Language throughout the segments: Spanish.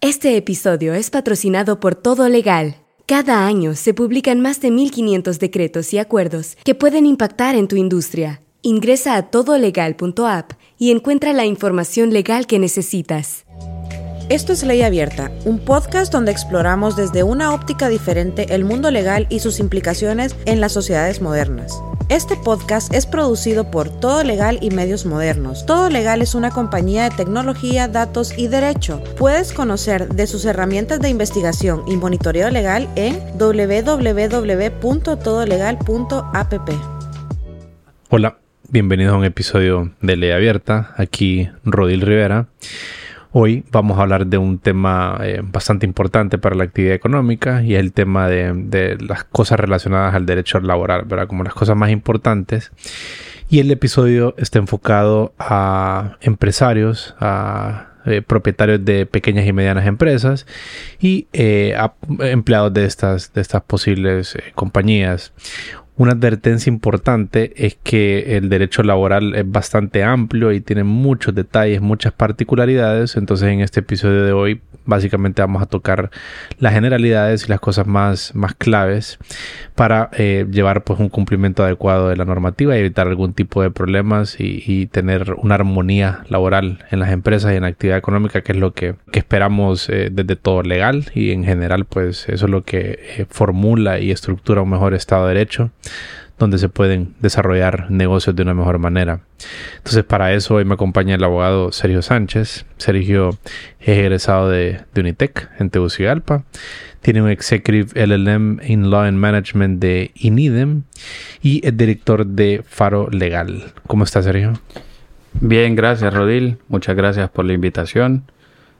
Este episodio es patrocinado por Todo Legal. Cada año se publican más de 1.500 decretos y acuerdos que pueden impactar en tu industria. Ingresa a todolegal.app y encuentra la información legal que necesitas. Esto es Ley Abierta, un podcast donde exploramos desde una óptica diferente el mundo legal y sus implicaciones en las sociedades modernas. Este podcast es producido por Todo Legal y Medios Modernos. Todo Legal es una compañía de tecnología, datos y derecho. Puedes conocer de sus herramientas de investigación y monitoreo legal en www.todolegal.app. Hola, bienvenidos a un episodio de Ley Abierta. Aquí Rodil Rivera. Hoy vamos a hablar de un tema eh, bastante importante para la actividad económica y es el tema de, las cosas relacionadas al derecho laboral, ¿verdad? Como las cosas más importantes. Y el episodio está enfocado a empresarios, a eh, propietarios de pequeñas y medianas empresas y eh, a empleados de estas, de estas posibles compañías. Una advertencia importante es que el derecho laboral es bastante amplio y tiene muchos detalles, muchas particularidades. Entonces en este episodio de hoy básicamente vamos a tocar las generalidades y las cosas más, más claves para eh, llevar pues un cumplimiento adecuado de la normativa y evitar algún tipo de problemas y, tener una armonía laboral en las empresas y en la actividad económica que es lo que, esperamos eh, desde todo legal y en general pues eso es lo que eh, formula y estructura un mejor estado de derecho donde se pueden desarrollar negocios de una mejor manera. Entonces, para eso hoy me acompaña el abogado Sergio Sánchez. Sergio es egresado de, Unitec en Tegucigalpa. Tiene un Executive LLM in Law and Management de INIDEM y es director de Faro Legal. ¿Cómo está, Sergio? Bien, gracias, Rodil. Muchas gracias por la invitación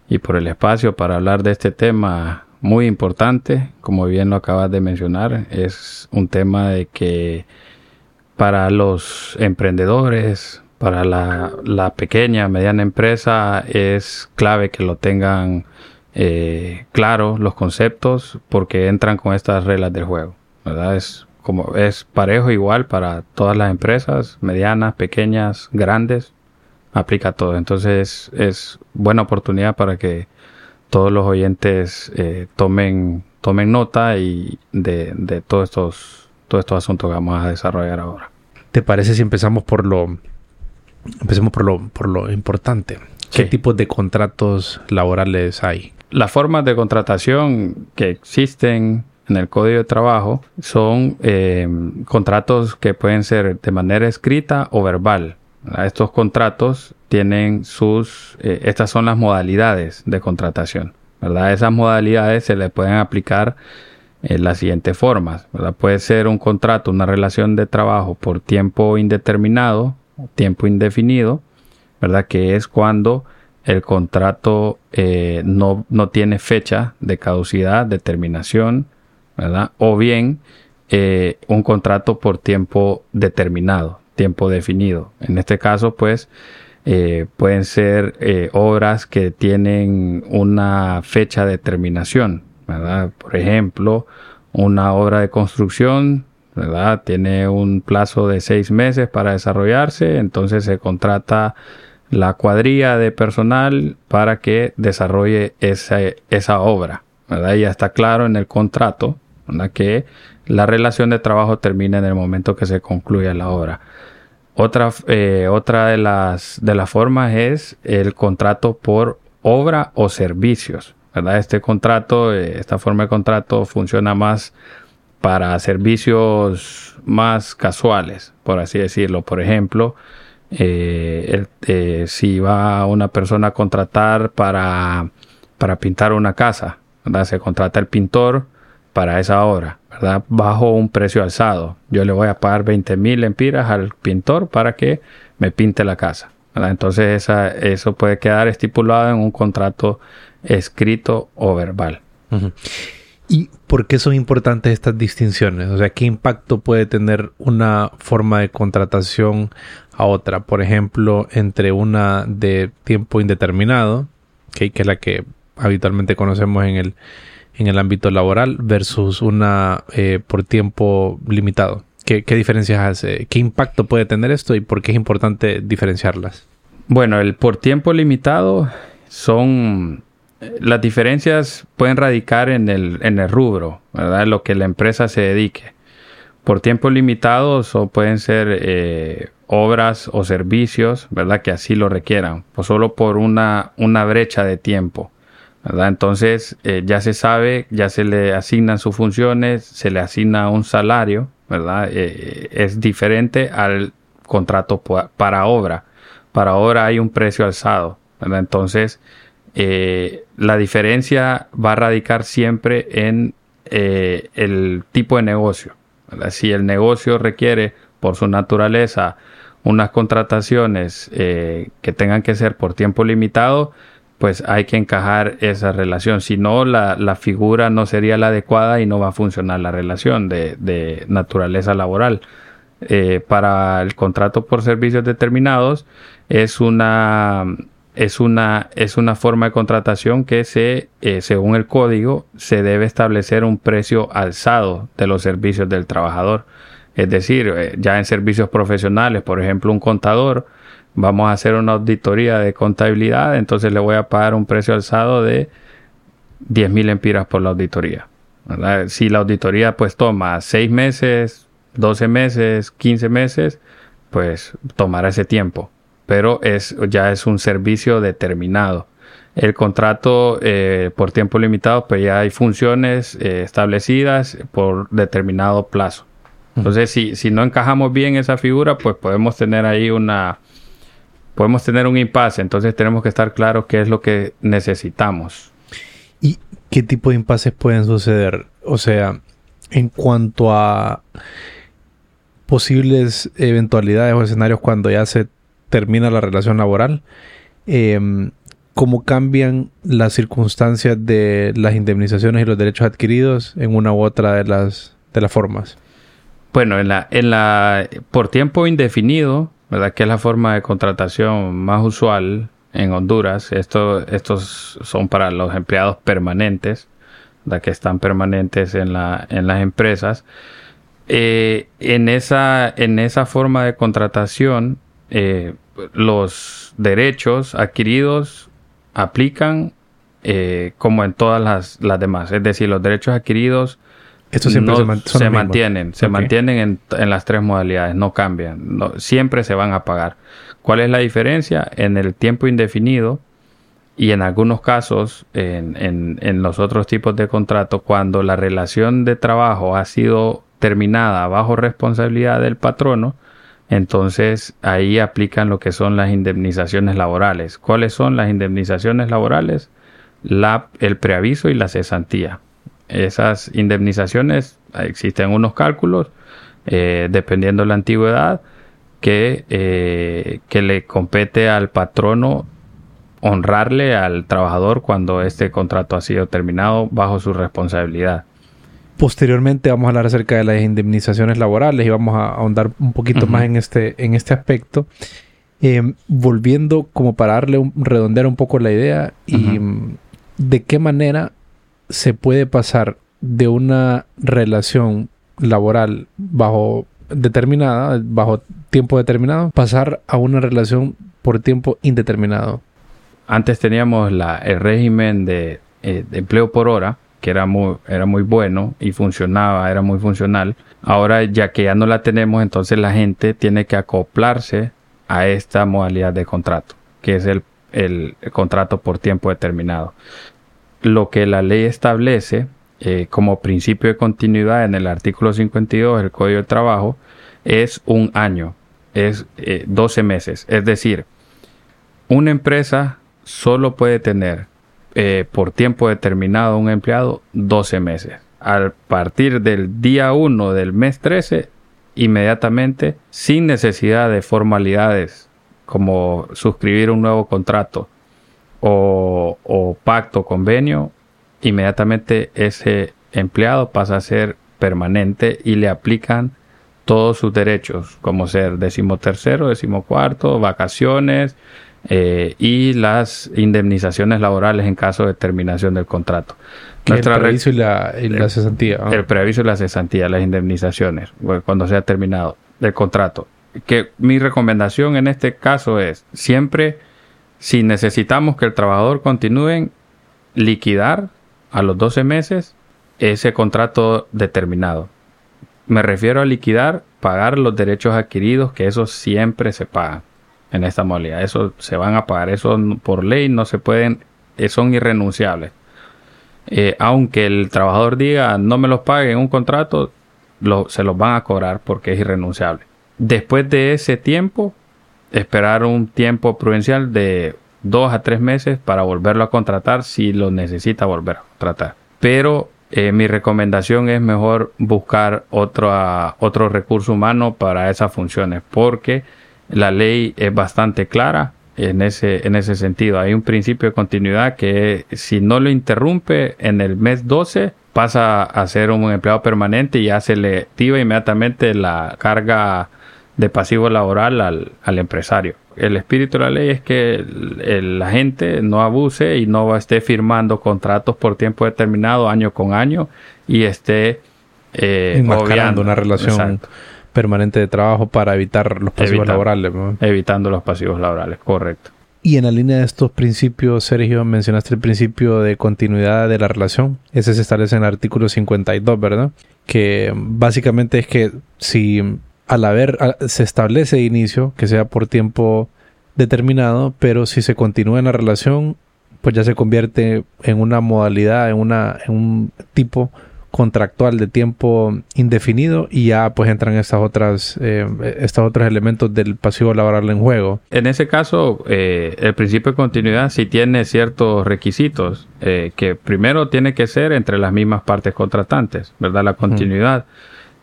y por el espacio para hablar de este tema muy importante, como bien lo acabas de mencionar, es un tema de que para los emprendedores, para la, pequeña, mediana empresa, es clave que lo tengan eh, claro los conceptos porque entran con estas reglas del juego, ¿verdad? Es como es parejo igual para todas las empresas, medianas, pequeñas, grandes, aplica todo. Entonces es buena oportunidad para que todos los oyentes eh, tomen, tomen nota y de, todos estos, todos estos asuntos que vamos a desarrollar ahora. ¿Te parece si empezamos por lo, empecemos por lo, por lo importante? ¿Qué tipos de contratos laborales hay? Las formas de contratación que existen en el Código de Trabajo son eh, contratos que pueden ser de manera escrita o verbal. Estos contratos tienen sus, eh, estas son las modalidades de contratación, ¿verdad? Esas modalidades se le pueden aplicar en las siguientes formas. Puede ser un contrato, una relación de trabajo por tiempo indeterminado, tiempo indefinido, ¿verdad? Que es cuando el contrato eh, no, no, tiene fecha de caducidad, de terminación, ¿verdad? O bien eh, un contrato por tiempo determinado, tiempo definido. En este caso, pues, eh, pueden ser eh, obras que tienen una fecha de terminación, ¿verdad? Por ejemplo, una obra de construcción, ¿verdad? Tiene un plazo de seis meses para desarrollarse, entonces se contrata la cuadrilla de personal para que desarrolle esa, esa obra, ¿verdad? Ya está claro en el contrato, Que la relación de trabajo termina en el momento que se concluya la obra. Otra, eh, otra de, las, de las formas es el contrato por obra o servicios. ¿verdad? Este contrato, eh, esta forma de contrato funciona más para servicios más casuales, por así decirlo. Por ejemplo, eh, si va una persona a contratar para, para pintar una casa, se contrata el pintor para esa obra. Bajo un precio alzado. Yo le voy a pagar 20 mil empiras al pintor para que me pinte la casa. Entonces eso puede quedar estipulado en un contrato escrito o verbal. ¿Y por qué son importantes estas distinciones? O sea, ¿qué impacto puede tener una forma de contratación a otra? Por ejemplo, entre una de tiempo indeterminado, que es la que habitualmente conocemos en el, en el ámbito laboral versus una eh, por tiempo limitado? ¿Qué, diferencias hace? ¿Qué impacto puede tener esto y por qué es importante diferenciarlas? Bueno, el por tiempo limitado son las diferencias pueden radicar en el, rubro, ¿verdad? Lo que la empresa se dedique. Por tiempo limitado o pueden ser eh, obras o servicios, ¿verdad? Que así lo requieran, o solo por una brecha de tiempo. Entonces eh, ya se sabe, ya se le asignan sus funciones, se le asigna un salario, ¿verdad? Eh, es diferente al contrato para obra. Para obra hay un precio alzado. Entonces, eh, la diferencia va a radicar siempre en eh, el tipo de negocio. Si el negocio requiere por su naturaleza unas contrataciones eh, que tengan que ser por tiempo limitado, pues hay que encajar esa relación. Si no, la, figura no sería la adecuada y no va a funcionar la relación de, de naturaleza laboral. para el contrato por servicios determinados es una es una, es una forma de contratación que se, eh, según el código, se debe establecer un precio alzado de los servicios del trabajador. Es decir, eh, ya en servicios profesionales, por ejemplo, un contador, vamos a hacer una auditoría de contabilidad, entonces le voy a pagar un precio alzado de 10 mil empiras por la auditoría. Si la auditoría pues toma 6 meses, 12 meses, 15 meses, pues tomará ese tiempo pero es, ya es un servicio determinado. El contrato eh, por tiempo limitado, pues ya hay funciones eh, establecidas por determinado plazo. Entonces, si, si no encajamos bien esa figura, pues podemos tener ahí una, podemos tener un impasse. Entonces tenemos que estar claros qué es lo que necesitamos. ¿Y qué tipo de impases pueden suceder? O sea, en cuanto a posibles eventualidades o escenarios cuando ya se termina la relación laboral, em, cómo cambian las circunstancias de las indemnizaciones y los derechos adquiridos en una u otra de las, de las formas. Bueno, en la, en la, por tiempo indefinido, ¿verdad? Que es la forma de contratación más usual en Honduras. Esto, estos son para los empleados permanentes, ¿verdad? Que están permanentes en, la, en las empresas. Eh, en, esa, en esa forma de contratación, eh, los derechos adquiridos aplican eh, como en todas las, demás. Es decir, los derechos adquiridos se, mantienen, se mantienen en, las tres modalidades, no cambian, siempre se van a pagar. ¿Cuál es la diferencia? En el tiempo indefinido y en algunos casos, en, en, en los otros tipos de contratos, cuando la relación de trabajo ha sido terminada bajo responsabilidad del patrono, entonces ahí aplican lo que son las indemnizaciones laborales. ¿Cuáles son las indemnizaciones laborales? La, el preaviso y la cesantía. Esas indemnizaciones, existen unos cálculos, eh, dependiendo de la antigüedad, que, eh, que le compete al patrono honrarle al trabajador cuando este contrato ha sido terminado bajo su responsabilidad. Posteriormente vamos a hablar acerca de las indemnizaciones laborales y vamos a ahondar un poquito más en este, en este aspecto. Em, volviendo como para darle un, redondear un poco la idea y mm, de qué manera se puede pasar de una relación laboral bajo determinada, bajo tiempo determinado, pasar a una relación por tiempo indeterminado. Antes teníamos el régimen de, eh, de empleo por hora, que era muy, era muy bueno y funcionaba, era muy funcional. Ahora ya que ya no la tenemos, entonces la gente tiene que acoplarse a esta modalidad de contrato, que es el, contrato por tiempo determinado. Lo que la ley establece eh, como principio de continuidad en el artículo 52 del Código de Trabajo es un año, es 12 eh, meses. Es decir, una empresa solo puede tener eh, por tiempo determinado un empleado 12 meses. A partir del día 1 del mes 13, inmediatamente, sin necesidad de formalidades como suscribir un nuevo contrato o, o pacto, convenio, inmediatamente ese empleado pasa a ser permanente y le aplican todos sus derechos, como ser decimotercero, decimocuarto, vacaciones, eh, y las indemnizaciones laborales en caso de terminación del contrato. el preaviso y la, cesantía. El preaviso y la cesantía, las indemnizaciones, cuando sea terminado el contrato. Que mi recomendación en este caso es siempre, si necesitamos que el trabajador continúe, liquidar a los 12 meses ese contrato determinado. Me refiero a liquidar, pagar los derechos adquiridos, que eso siempre se paga en esta modalidad. Eso se van a pagar, eso por ley no se pueden, eh, son irrenunciables. Eh, aunque el trabajador diga no me los pague en un contrato, se los van a cobrar porque es irrenunciable. Después de ese tiempo, esperar un tiempo prudencial de dos a tres meses para volverlo a contratar si lo necesita volver a contratar. Pero eh, mi recomendación es mejor buscar otro, otro recurso humano para esas funciones porque la ley es bastante clara en ese, en ese sentido. Hay un principio de continuidad que si no lo interrumpe en el mes 12 pasa a ser un empleado permanente y ya se le activa inmediatamente la carga de pasivo laboral al, al empresario. El espíritu de la ley es que la gente no abuse y no esté firmando contratos por tiempo determinado año con año y esté eh, una relación permanente de trabajo para evitar los pasivos laborales. Evitando los pasivos laborales, correcto. Y en la línea de estos principios, Sergio, mencionaste el principio de continuidad de la relación. Ese se establece en el artículo 52, ¿verdad? Que básicamente es que si al haber, se establece de inicio que sea por tiempo determinado, pero si se continúa en la relación, pues ya se convierte en una modalidad, en, una, en un tipo contractual de tiempo indefinido y ya pues entran estas otras eh, estos otros elementos del pasivo laboral en juego. En ese caso, eh, el principio de continuidad sí tiene ciertos requisitos eh, que primero tiene que ser entre las mismas partes contratantes, ¿verdad? La continuidad.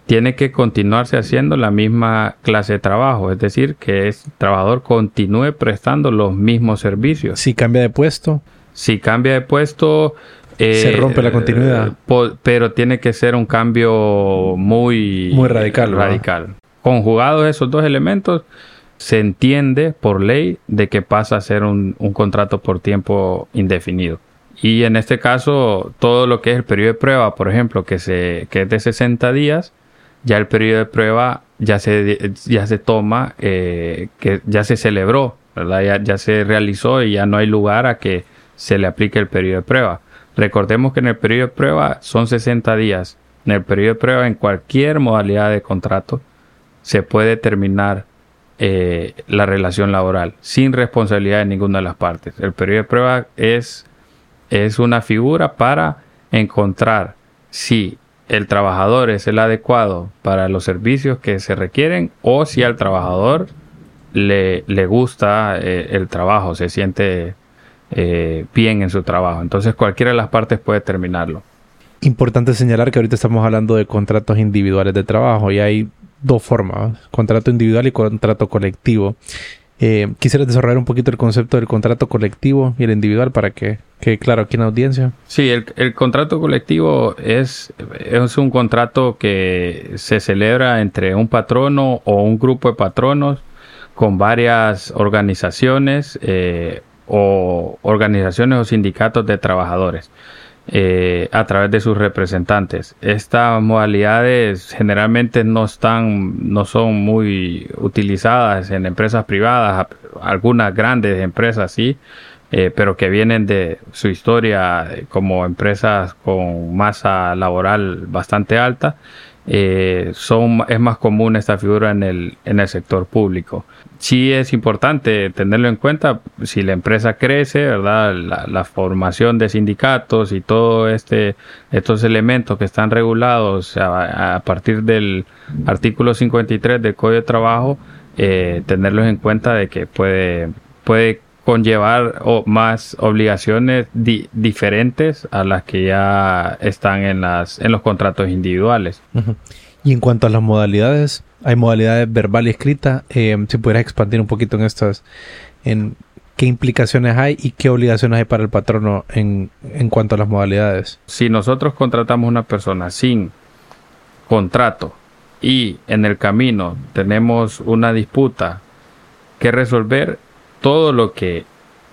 Tiene que continuarse haciendo la misma clase de trabajo, es decir, que el trabajador continúe prestando los mismos servicios. Si cambia de puesto. Si cambia de puesto, se rompe la continuidad. Eh, pero tiene que ser un cambio muy, muy radical. radical. Conjugados esos dos elementos, se entiende por ley de que pasa a ser un, contrato por tiempo indefinido. Y en este caso, todo lo que es el periodo de prueba, por ejemplo, que, se, que es de 60 días, ya el periodo de prueba ya se, ya se toma, eh, que ya se celebró, ¿verdad? Ya, ya se realizó y ya no hay lugar a que se le aplique el periodo de prueba. Recordemos que en el periodo de prueba son 60 días. En el periodo de prueba, en cualquier modalidad de contrato, se puede terminar eh, la relación laboral sin responsabilidad de ninguna de las partes. El periodo de prueba es, es una figura para encontrar si el trabajador es el adecuado para los servicios que se requieren o si al trabajador le, le gusta eh, el trabajo, se siente eh, bien en su trabajo. Entonces cualquiera de las partes puede terminarlo. Importante señalar que ahorita estamos hablando de contratos individuales de trabajo y hay dos formas, contrato individual y contrato colectivo. Eh, quisiera desarrollar un poquito el concepto del contrato colectivo y el individual para que quede claro aquí en la audiencia. Sí, el, el, contrato colectivo es, es un contrato que se celebra entre un patrono o un grupo de patronos con varias organizaciones eh, o organizaciones o sindicatos de trabajadores eh, a través de sus representantes. Estas modalidades generalmente no están, no son muy utilizadas en empresas privadas, algunas grandes empresas sí, eh, pero que vienen de su historia como empresas con masa laboral bastante alta. Eh, son, es más común esta figura en el, en el sector público sí es importante tenerlo en cuenta si la empresa crece, ¿verdad? La, formación de sindicatos y todo este estos elementos que están regulados a, partir del artículo 53 del Código de Trabajo, eh, tenerlos en cuenta de que puede puede conllevar más obligaciones diferentes a las que ya están en las en los contratos individuales. Y en cuanto a las modalidades, hay modalidades verbal y escrita. Eh, si pudieras expandir un poquito en estas, en qué implicaciones hay y qué obligaciones hay para el patrono en, en cuanto a las modalidades. Si nosotros contratamos una persona sin contrato y en el camino tenemos una disputa que resolver, todo lo que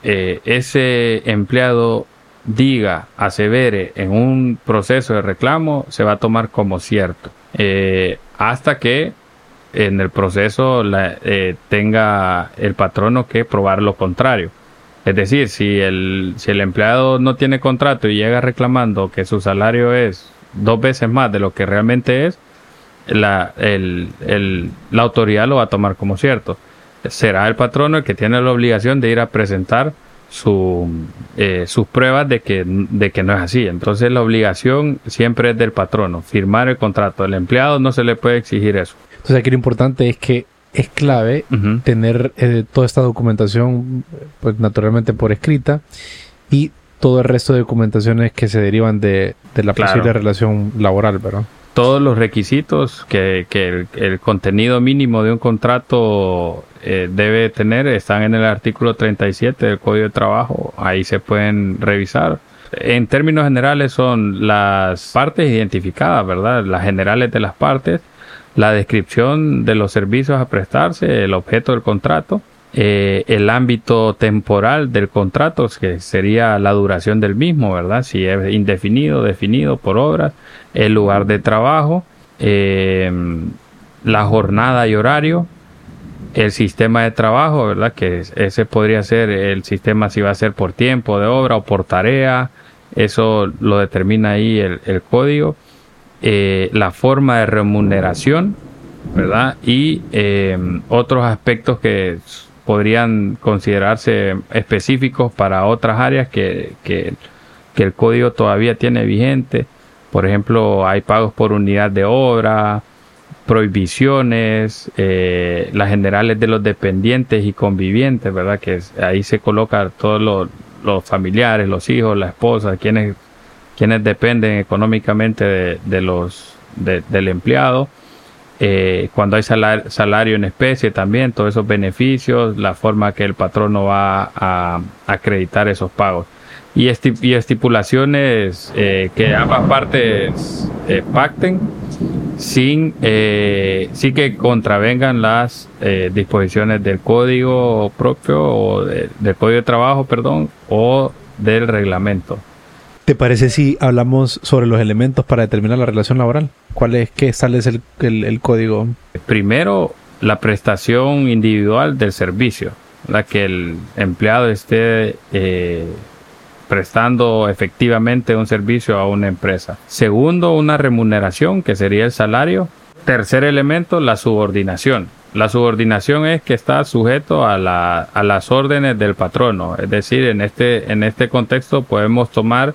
eh, ese empleado diga, asevere en un proceso de reclamo, se va a tomar como cierto. Eh, hasta que en el proceso eh, tenga el patrono que probar lo contrario. Es decir, si el, si el empleado no tiene contrato y llega reclamando que su salario es dos veces más de lo que realmente es, la, el, la autoridad lo va a tomar como cierto. Será el patrono el que tiene la obligación de ir a presentar su, eh, sus pruebas de que, de que no es así. Entonces la obligación siempre es del patrono, firmar el contrato. El empleado no se le puede exigir eso. Entonces aquí lo importante es que es clave tener eh, toda esta documentación, pues naturalmente por escrita, y todo el resto de documentaciones que se derivan de, la posible relación laboral, ¿verdad? Todos los requisitos que, el, contenido mínimo de un contrato eh, debe tener están en el artículo 37 del Código de Trabajo. Ahí se pueden revisar. En términos generales son las partes identificadas, ¿verdad? Las generales de las partes la descripción de los servicios a prestarse, el objeto del contrato, eh, el ámbito temporal del contrato, que sería la duración del mismo, ¿verdad? Si es indefinido, definido por obras, el lugar de trabajo, eh, la jornada y horario, el sistema de trabajo, ¿verdad? Que ese podría ser el sistema si va a ser por tiempo de obra o por tarea, eso lo determina ahí el código eh, la forma de remuneración, ¿verdad? Y eh, otros aspectos que podrían considerarse específicos para otras áreas que, que, el código todavía tiene vigente. Por ejemplo, hay pagos por unidad de obra, prohibiciones, eh, las generales de los dependientes y convivientes, ¿verdad? Que ahí se coloca todos los, los familiares, los hijos, la esposa, quienes quienes dependen económicamente de, los del empleado. Eh, cuando hay salario, en especie también, todos esos beneficios, la forma que el patrono va a, acreditar esos pagos. Y, estipulaciones eh, que ambas partes pacten sin, sí que contravengan las disposiciones del código propio o del código de trabajo, perdón, o del reglamento. ¿Te parece si hablamos sobre los elementos para determinar la relación laboral? ¿Cuál es que sale el, el, código? Primero, la prestación individual del servicio, la que el empleado esté eh, prestando efectivamente un servicio a una empresa. Segundo, una remuneración, que sería el salario. Tercer elemento, la subordinación. La subordinación es que está sujeto a, la, a las órdenes del patrono. Es decir, en este, en este contexto podemos tomar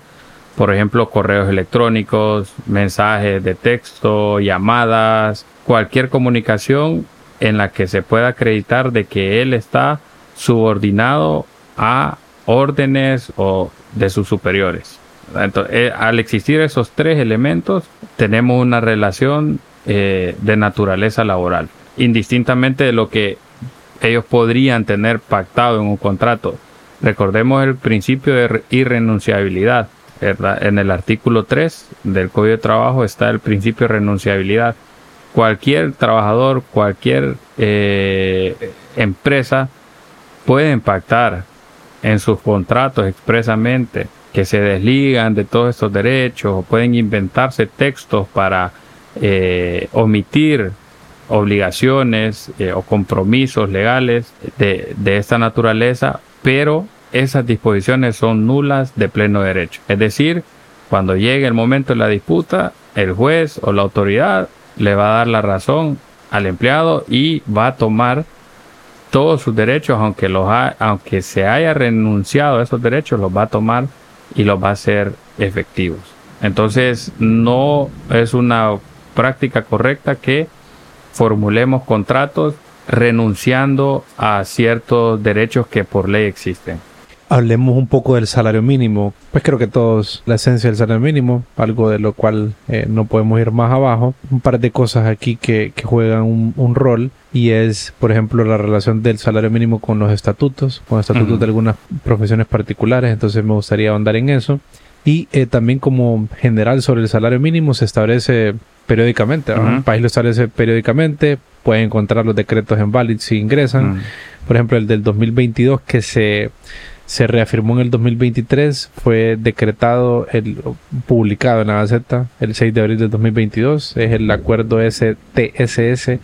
por ejemplo, correos electrónicos, mensajes de texto, llamadas, cualquier comunicación en la que se pueda acreditar de que él está subordinado a órdenes o de sus superiores. Entonces, eh, al existir esos tres elementos, tenemos una relación eh, de naturaleza laboral, indistintamente de lo que ellos podrían tener pactado en un contrato. Recordemos el principio de irrenunciabilidad en el artículo 3 del Código de Trabajo está el principio de renunciabilidad. Cualquier trabajador, cualquier eh, empresa puede impactar en sus contratos expresamente que se desligan de todos estos derechos o pueden inventarse textos para eh, omitir obligaciones eh, o compromisos legales de, de esta naturaleza, pero esas disposiciones son nulas de pleno derecho. Es decir, cuando llegue el momento de la disputa, el juez o la autoridad le va a dar la razón al empleado y va a tomar todos sus derechos, aunque, los aunque se haya renunciado a esos derechos, los va a tomar y los va a hacer efectivos. Entonces, no es una práctica correcta que formulemos contratos renunciando a ciertos derechos que por ley existen hablemos un poco del salario mínimo. Pues creo que todos, la esencia del salario mínimo, algo de lo cual eh, no podemos ir más abajo. Un par de cosas aquí que, juegan un, rol y es, por ejemplo, la relación del salario mínimo con los estatutos, con estatutos de algunas profesiones particulares. Entonces me gustaría ahondar en eso. Y eh, también como general sobre el salario mínimo se establece periódicamente. El país lo establece periódicamente. Pueden encontrar los decretos en Valid si ingresan. Por ejemplo, el del 2022 que se se reafirmó en el 2023, fue decretado, el, publicado en la Gaceta el 6 de abril del 2022, es el acuerdo STSS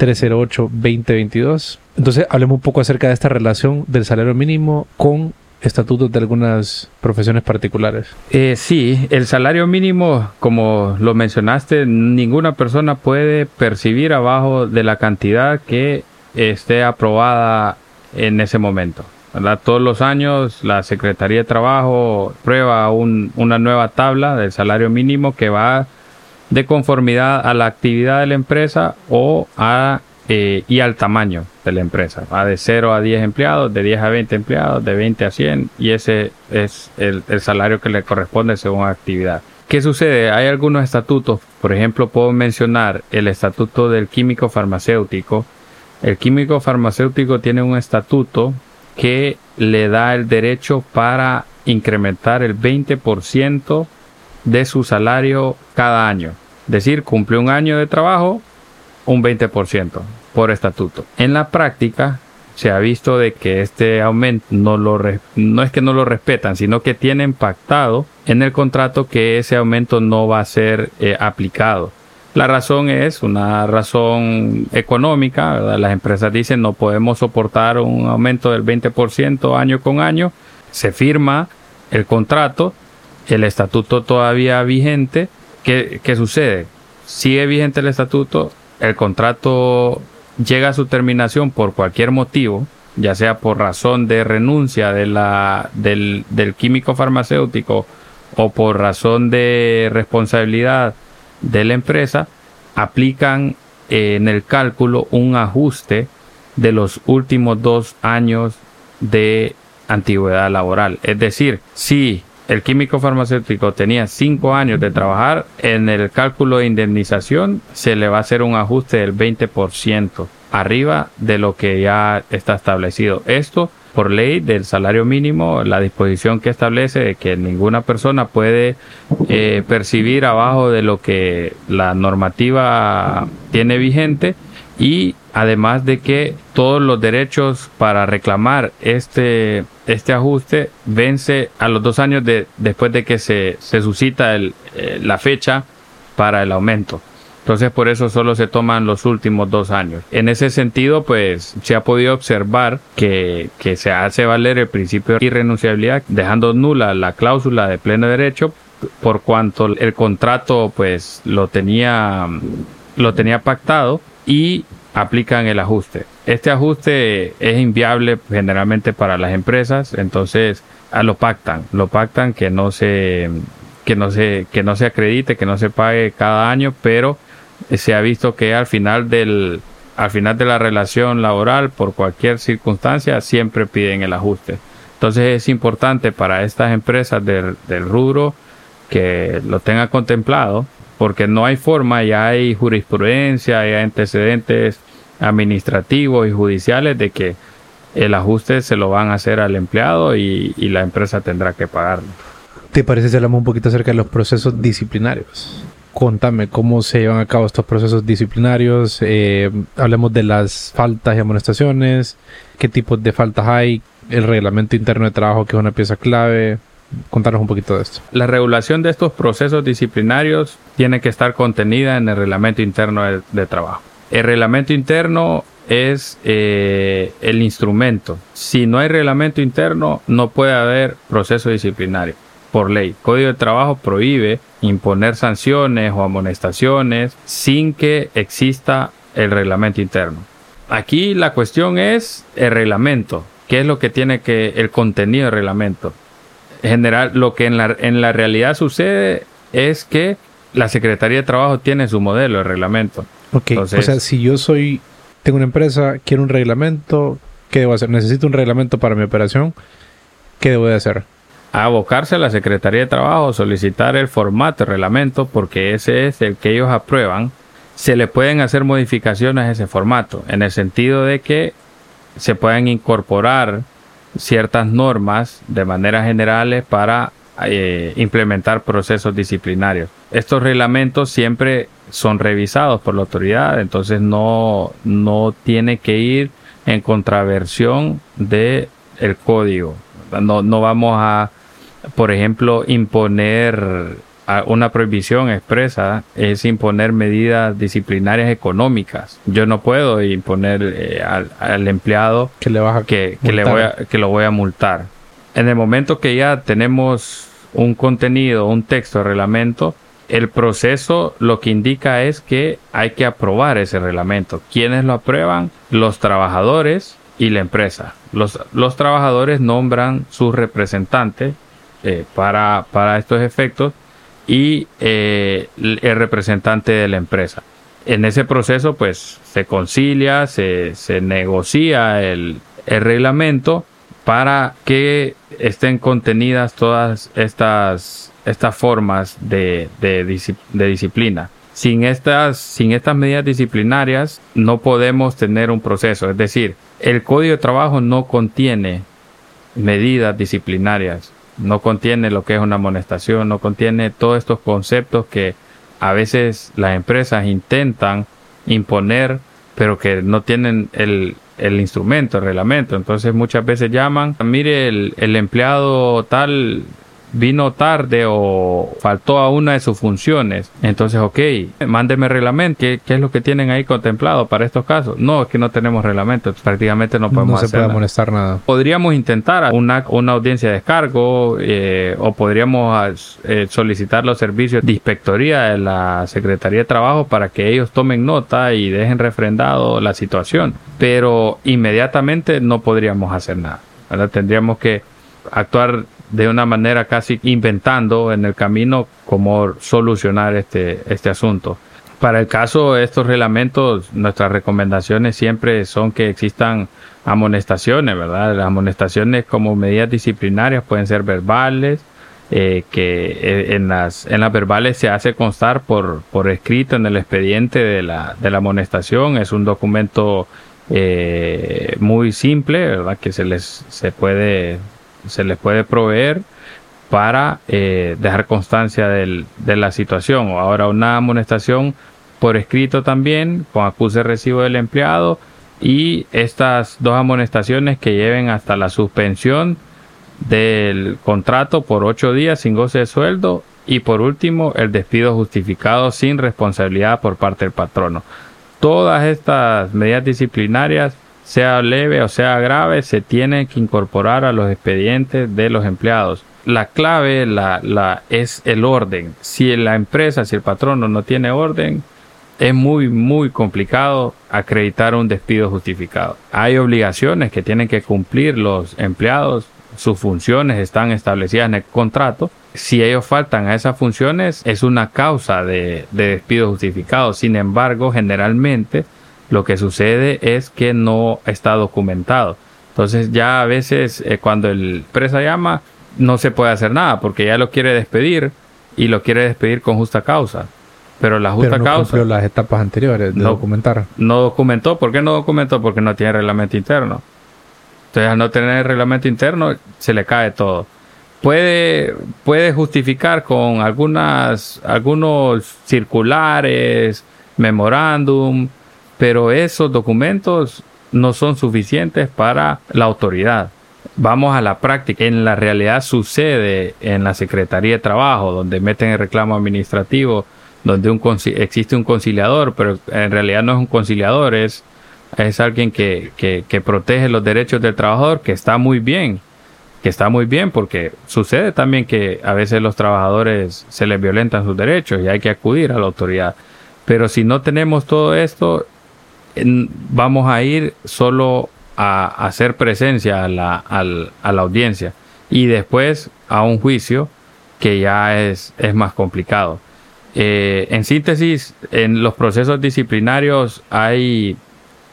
308-2022. Entonces, hablemos un poco acerca de esta relación del salario mínimo con estatutos de algunas profesiones particulares. Eh, sí, el salario mínimo, como lo mencionaste, ninguna persona puede percibir abajo de la cantidad que esté aprobada en ese momento. Todos los años la Secretaría de Trabajo prueba una nueva tabla del salario mínimo que va de conformidad a la actividad de la empresa o a eh, y al tamaño de la empresa. Va de 0 a 10 empleados, de 10 a 20 empleados, de 20 a 100 y ese es el, salario que le corresponde según actividad. ¿Qué sucede? Hay algunos estatutos, por ejemplo, puedo mencionar el estatuto del químico farmacéutico. El químico farmacéutico tiene un estatuto que le da el derecho para incrementar el 20% de su salario cada año. Es decir, cumple un año de trabajo, un 20% por estatuto. En la práctica se ha visto de que este aumento no lo no es que no lo respetan, sino que tienen pactado en el contrato que ese aumento no va a ser eh, aplicado. La razón es una razón económica, las empresas dicen no podemos soportar un aumento del 20% año con año, se firma el contrato, el estatuto todavía vigente, ¿qué, ¿qué sucede? Sigue vigente el estatuto, el contrato llega a su terminación por cualquier motivo, ya sea por razón de renuncia de la, del, del químico farmacéutico o por razón de responsabilidad de la empresa, aplican en el cálculo un ajuste de los últimos dos años de antigüedad laboral. Es decir, si el químico farmacéutico tenía cinco años de trabajar, en el cálculo de indemnización se le va a hacer un ajuste del 20% arriba de lo que ya está establecido. Esto por ley del salario mínimo, la disposición que establece de que ninguna persona puede eh, percibir abajo de lo que la normativa tiene vigente y además de que todos los derechos para reclamar este, este ajuste vence a los dos años de, después de que se, se suscita el, eh, la fecha para el aumento. Entonces por eso solo se toman los últimos dos años. En ese sentido, pues se ha podido observar que, que se hace valer el principio de irrenunciabilidad, dejando nula la cláusula de pleno derecho por cuanto el contrato pues lo tenía lo tenía pactado y aplican el ajuste. Este ajuste es inviable generalmente para las empresas, entonces a lo pactan, lo pactan que no se que no se que no se acredite, que no se pague cada año, pero se ha visto que al final del al final de la relación laboral por cualquier circunstancia siempre piden el ajuste. Entonces es importante para estas empresas del, del rubro que lo tengan contemplado porque no hay forma, ya hay jurisprudencia, hay antecedentes administrativos y judiciales de que el ajuste se lo van a hacer al empleado y, la empresa tendrá que pagarlo. ¿Te parece si hablamos un poquito acerca de los procesos disciplinarios? Contame cómo se llevan a cabo estos procesos disciplinarios. Eh, hablemos de las faltas y amonestaciones, qué tipos de faltas hay, el reglamento interno de trabajo que es una pieza clave. Contanos un poquito de esto. La regulación de estos procesos disciplinarios tiene que estar contenida en el reglamento interno de trabajo. El reglamento interno es eh, el instrumento. Si no hay reglamento interno, no puede haber proceso disciplinario por ley. Código de Trabajo prohíbe imponer sanciones o amonestaciones sin que exista el reglamento interno. Aquí la cuestión es el reglamento. ¿Qué es lo que tiene que el contenido del reglamento? En general, lo que en la, en la realidad sucede es que la Secretaría de Trabajo tiene su modelo de reglamento Ok, o sea, si yo soy, tengo una empresa, quiero un reglamento, ¿qué debo hacer? Necesito un reglamento para mi operación, ¿qué debo de hacer? Abocarse a la Secretaría de Trabajo, solicitar el formato de reglamento, porque ese es el que ellos aprueban. Se le pueden hacer modificaciones a ese formato, en el sentido de que se pueden incorporar ciertas normas de manera generales para eh, implementar procesos disciplinarios. Estos reglamentos siempre son revisados por la autoridad, entonces no, no tiene que ir en contraversión de el código. No, no vamos a, por ejemplo, imponer una prohibición expresa es imponer medidas disciplinarias económicas. Yo no puedo imponer eh, al, empleado que, le vas que, le voy a, que lo voy a multar. En el momento que ya tenemos un contenido, un texto, reglamento, el proceso lo que indica es que hay que aprobar ese reglamento. ¿Quiénes lo aprueban? Los trabajadores y la empresa. Los, los trabajadores nombran sus representantes eh, para, para, estos efectos y eh, el representante de la empresa. En ese proceso, pues se concilia, se, se negocia el, el reglamento para que estén contenidas todas estas, estas formas de, de, de, disciplina. Sin estas, sin estas medidas disciplinarias no podemos tener un proceso. Es decir, el código de trabajo no contiene medidas disciplinarias no contiene lo que es una amonestación, no contiene todos estos conceptos que a veces las empresas intentan imponer, pero que no tienen el, el instrumento, el reglamento. Entonces muchas veces llaman, mire, el, el empleado tal vino tarde o faltó a una de sus funciones. Entonces, ok, mándeme reglamento. ¿Qué, es lo que tienen ahí contemplado para estos casos? No, es que no tenemos reglamento. Prácticamente no podemos no se puede amonestar nada. Podríamos intentar una, una audiencia de descargo eh, o podríamos eh, solicitar los servicios de inspectoría de la Secretaría de Trabajo para que ellos tomen nota y dejen refrendado la situación. Pero inmediatamente no podríamos hacer nada. Tendríamos que actuar de una manera casi inventando en el camino cómo solucionar este, este asunto. Para el caso de estos reglamentos, nuestras recomendaciones siempre son que existan amonestaciones, ¿verdad? Las amonestaciones como medidas disciplinarias pueden ser verbales, eh, que eh, en las, en las verbales se hace constar por, por escrito en el expediente de la, de la amonestación. Es un documento eh, muy simple, ¿verdad? Que se les se puede se les puede proveer para eh, dejar constancia de la situación. Ahora una amonestación por escrito también, con acuse recibo del empleado, y estas dos amonestaciones que lleven hasta la suspensión del contrato por ocho días sin goce de sueldo y por último el despido justificado sin responsabilidad por parte del patrono. Todas estas medidas disciplinarias sea leve o sea grave, se tiene que incorporar a los expedientes de los empleados. La clave la, la, es el orden. Si la empresa, si el patrono no tiene orden, es muy, muy complicado acreditar un despido justificado. Hay obligaciones que tienen que cumplir los empleados, sus funciones están establecidas en el contrato. Si ellos faltan a esas funciones, es una causa de, de despido justificado. Sin embargo, generalmente lo que sucede es que no está documentado. Entonces ya a veces eh, cuando el empresa llama no se puede hacer nada porque ya lo quiere despedir y lo quiere despedir con justa causa. Pero la justa Pero no causa... las etapas anteriores de no, documentar. No documentó. ¿Por qué no documentó? Porque no tiene reglamento interno. Entonces al no tener reglamento interno se le cae todo. Puede, puede justificar con algunas, algunos circulares, memorándum, pero esos documentos no son suficientes para la autoridad. Vamos a la práctica. En la realidad sucede en la Secretaría de Trabajo, donde meten el reclamo administrativo, donde un, existe un conciliador, pero en realidad no es un conciliador, es, es alguien que, que, que protege los derechos del trabajador, que está muy bien, que está muy bien porque sucede también que a veces los trabajadores se les violentan sus derechos y hay que acudir a la autoridad. Pero si no tenemos todo esto, vamos a ir solo a, hacer presencia a la, a la audiencia y después a un juicio que ya es, es más complicado. Eh, en síntesis, en los procesos disciplinarios hay,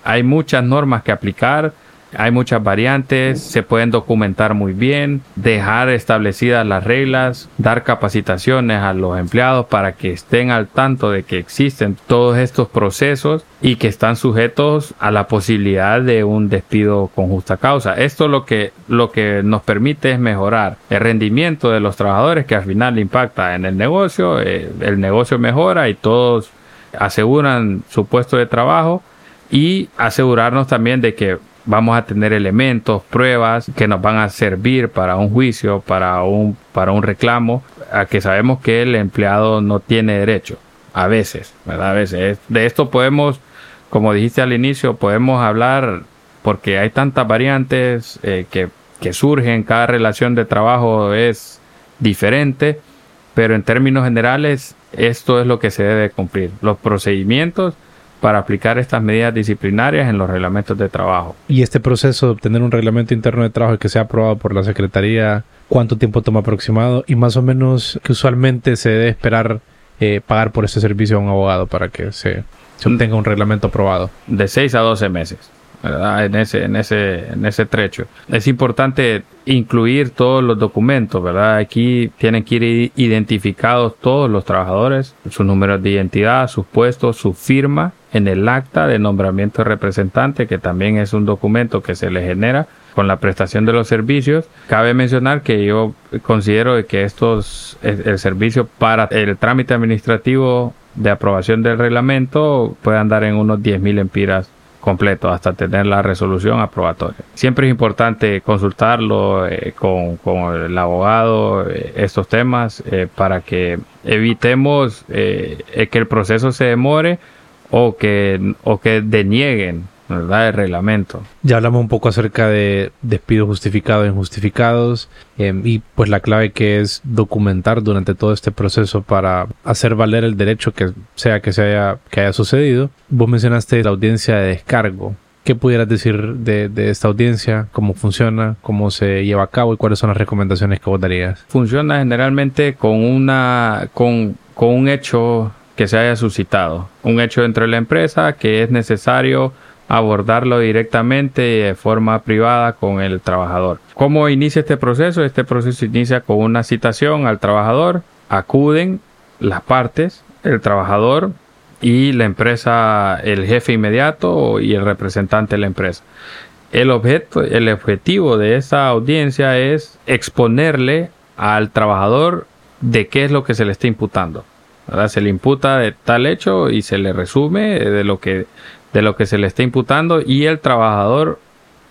hay muchas normas que aplicar hay muchas variantes, se pueden documentar muy bien, dejar establecidas las reglas, dar capacitaciones a los empleados para que estén al tanto de que existen todos estos procesos y que están sujetos a la posibilidad de un despido con justa causa. Esto lo que, lo que nos permite es mejorar el rendimiento de los trabajadores que al final impacta en el negocio, eh, el negocio mejora y todos aseguran su puesto de trabajo y asegurarnos también de que vamos a tener elementos, pruebas que nos van a servir para un juicio, para un, para un reclamo. a que sabemos que el empleado no tiene derecho. A veces, ¿verdad? A veces. De esto podemos, como dijiste al inicio, podemos hablar porque hay tantas variantes eh, que, que surgen, cada relación de trabajo es diferente, pero en términos generales esto es lo que se debe cumplir. Los procedimientos para aplicar estas medidas disciplinarias en los reglamentos de trabajo. Y este proceso de obtener un reglamento interno de trabajo que sea aprobado por la Secretaría, ¿cuánto tiempo toma aproximado? Y más o menos que usualmente se debe esperar eh, pagar por ese servicio a un abogado para que se, se obtenga un reglamento aprobado. De 6 a 12 meses. ¿verdad? En ese, en ese, en ese trecho. Es importante incluir todos los documentos, ¿verdad? Aquí tienen que ir identificados todos los trabajadores, sus números de identidad, sus puestos, su firma en el acta de nombramiento de representante, que también es un documento que se le genera con la prestación de los servicios. Cabe mencionar que yo considero que estos, el servicio para el trámite administrativo de aprobación del reglamento puede andar en unos 10.000 empiras completo hasta tener la resolución aprobatoria. Siempre es importante consultarlo eh, con, el abogado eh, estos temas eh, para que evitemos que el proceso se demore o que, o que denieguen ¿verdad? el reglamento. Ya hablamos un poco acerca de despidos justificados e injustificados em, y pues la clave que es documentar durante todo este proceso para hacer valer el derecho que sea que, se haya, que haya sucedido. Vos mencionaste la audiencia de descargo. ¿Qué pudieras decir de, de, esta audiencia? ¿Cómo funciona? ¿Cómo se lleva a cabo? ¿Y cuáles son las recomendaciones que vos darías? Funciona generalmente con, una, con, con un hecho que se haya suscitado. Un hecho dentro de la empresa que es necesario abordarlo directamente de forma privada con el trabajador. ¿Cómo inicia este proceso? Este proceso inicia con una citación al trabajador, acuden las partes, el trabajador y la empresa, el jefe inmediato y el representante de la empresa. El, objeto, el objetivo de esa audiencia es exponerle al trabajador de qué es lo que se le está imputando. Se le imputa de tal hecho y se le resume de lo que, de lo que se le está imputando y el trabajador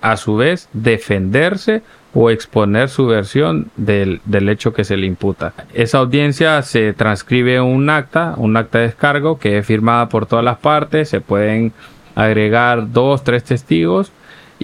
a su vez defenderse o exponer su versión del, del, hecho que se le imputa. Esa audiencia se transcribe un acta, un acta de descargo que es firmada por todas las partes, se pueden agregar dos, tres testigos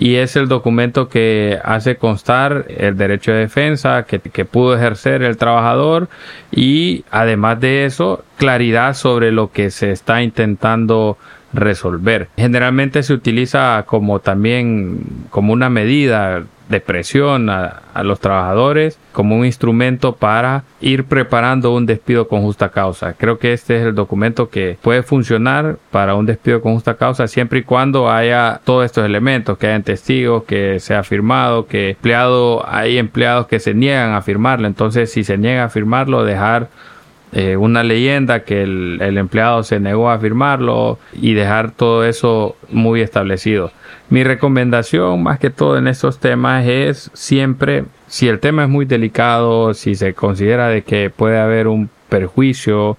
y es el documento que hace constar el derecho de defensa que, pudo ejercer el trabajador y además de eso claridad sobre lo que se está intentando resolver. Generalmente se utiliza como también como una medida de presión a, los trabajadores como un instrumento para ir preparando un despido con justa causa. Creo que este es el documento que puede funcionar para un despido con justa causa siempre y cuando haya todos estos elementos, que hayan testigos, que sea firmado, que empleado, hay empleados que se niegan a firmarlo. Entonces, si se niega a firmarlo, dejar eh, una leyenda que el, empleado se negó a firmarlo y dejar todo eso muy establecido. Mi recomendación más que todo en estos temas es siempre, si el tema es muy delicado, si se considera de que puede haber un perjuicio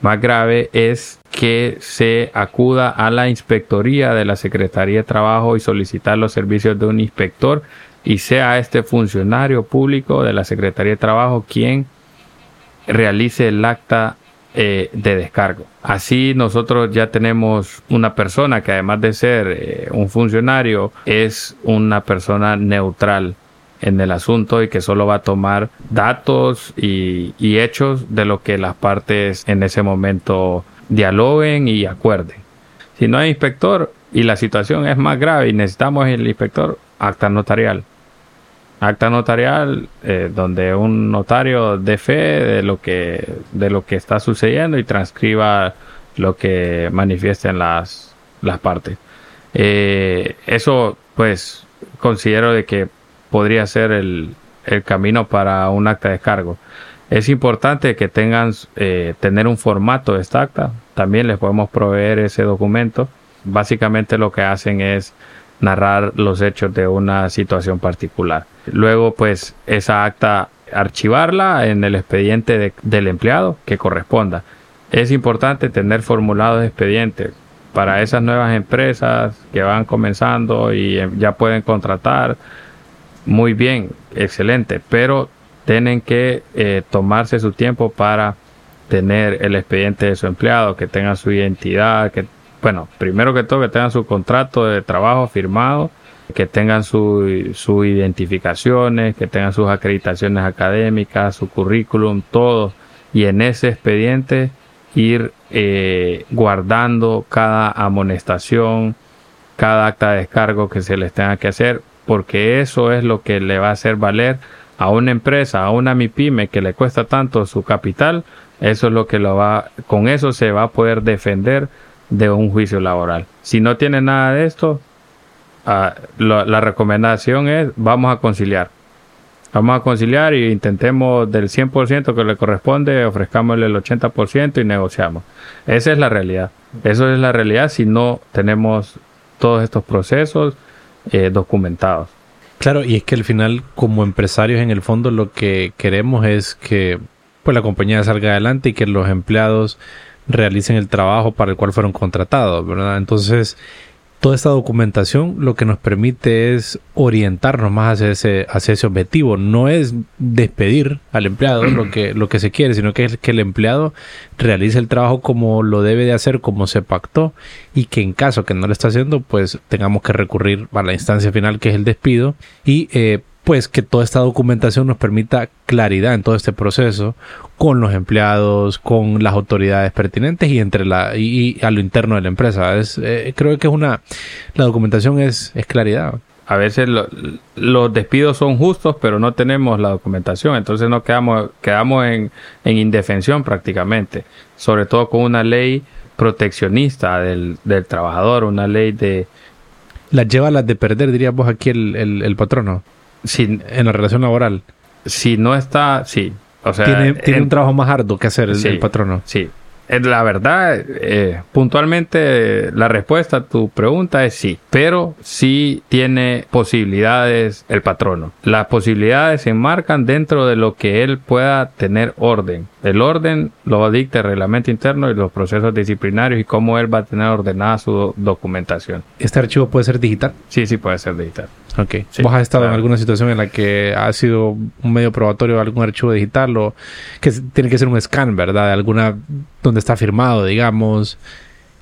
más grave, es que se acuda a la inspectoría de la Secretaría de Trabajo y solicitar los servicios de un inspector y sea este funcionario público de la Secretaría de Trabajo quien realice el acta eh, de descargo. Así nosotros ya tenemos una persona que además de ser eh, un funcionario es una persona neutral en el asunto y que solo va a tomar datos y, y hechos de lo que las partes en ese momento dialoguen y acuerden. Si no hay inspector y la situación es más grave y necesitamos el inspector, acta notarial acta notarial eh, donde un notario dé fe de lo que de lo que está sucediendo y transcriba lo que manifiesten las las partes. Eh, eso pues considero de que podría ser el, el, camino para un acta de cargo. Es importante que tengan eh, tener un formato de esta acta. También les podemos proveer ese documento. Básicamente lo que hacen es narrar los hechos de una situación particular. Luego, pues, esa acta archivarla en el expediente del empleado que corresponda. Es importante tener formulados expedientes para esas nuevas empresas que van comenzando y ya pueden contratar. Muy bien, excelente, pero tienen que eh, tomarse su tiempo para tener el expediente de su empleado, que tengan su identidad, que, bueno, primero que todo que tengan su contrato de trabajo firmado, que tengan sus su identificaciones, que tengan sus acreditaciones académicas, su currículum, todo. Y en ese expediente ir eh, guardando cada amonestación, cada acta de descargo que se les tenga que hacer, porque eso es lo que le va a hacer valer a una empresa, a una MIPYME que le cuesta tanto su capital, eso es lo que lo va, con eso se va a poder defender de un juicio laboral. Si no tiene nada de esto, ah, la recomendación es vamos a conciliar. Vamos a conciliar y intentemos del 100% que le corresponde, ofrezcámosle el 80% y negociamos. Esa es la realidad. Eso es la realidad si no tenemos todos estos procesos eh, documentados. Claro, y es que al final, como empresarios, en el fondo lo que queremos es que pues, la compañía salga adelante y que los empleados realicen el trabajo para el cual fueron contratados, ¿verdad? Entonces, toda esta documentación lo que nos permite es orientarnos más hacia ese, hacia ese objetivo. No es despedir al empleado lo que, lo que se quiere, sino que es que el empleado realice el trabajo como lo debe de hacer, como se pactó, y que en caso que no lo está haciendo, pues tengamos que recurrir a la instancia final que es el despido y eh, pues que toda esta documentación nos permita claridad en todo este proceso con los empleados, con las autoridades pertinentes y entre la y, a lo interno de la empresa. Es, eh, creo que es una la documentación es, es claridad. A veces los despidos son justos, pero no tenemos la documentación, entonces nos quedamos quedamos en, en indefensión prácticamente, sobre todo con una ley proteccionista del, del trabajador, una ley de... Las lleva a las de perder, diríamos aquí el, el, el patrono en la relación laboral. Si no está, sí. O sea, tiene, un trabajo más arduo que hacer el, patrono. Sí. Eh, la verdad, eh, puntualmente la respuesta a tu pregunta es sí, pero sí tiene posibilidades el patrono. Las posibilidades se enmarcan dentro de lo que él pueda tener orden. El orden lo dicta el reglamento interno y los procesos disciplinarios y cómo él va a tener ordenada su documentación. ¿Este archivo puede ser digital? Sí, sí puede ser digital. Ok. ¿Vos has estado en alguna situación en la que ha sido un medio probatorio de algún archivo digital o que tiene que ser un scan, ¿verdad? De alguna donde está firmado, digamos,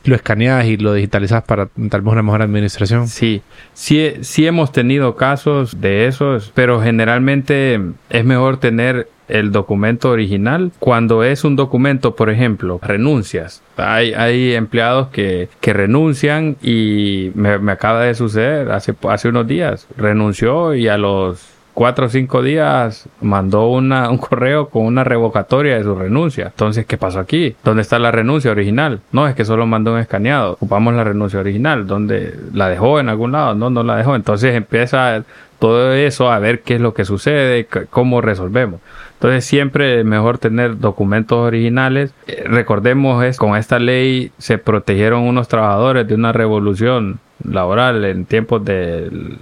lo escaneas y lo digitalizas para tal vez una mejor administración. Sí, sí, sí hemos tenido casos de esos, pero generalmente es mejor tener el documento original. Cuando es un documento, por ejemplo, renuncias. Hay, hay empleados que, que renuncian y me, me, acaba de suceder hace, hace unos días. Renunció y a los cuatro o cinco días mandó una, un correo con una revocatoria de su renuncia. Entonces, ¿qué pasó aquí? ¿Dónde está la renuncia original? No, es que solo mandó un escaneado. Ocupamos la renuncia original. ¿Dónde la dejó en algún lado? No, no la dejó. Entonces empieza todo eso a ver qué es lo que sucede, cómo resolvemos. Entonces siempre es mejor tener documentos originales. Eh, recordemos es con esta ley se protegieron unos trabajadores de una revolución laboral en tiempos de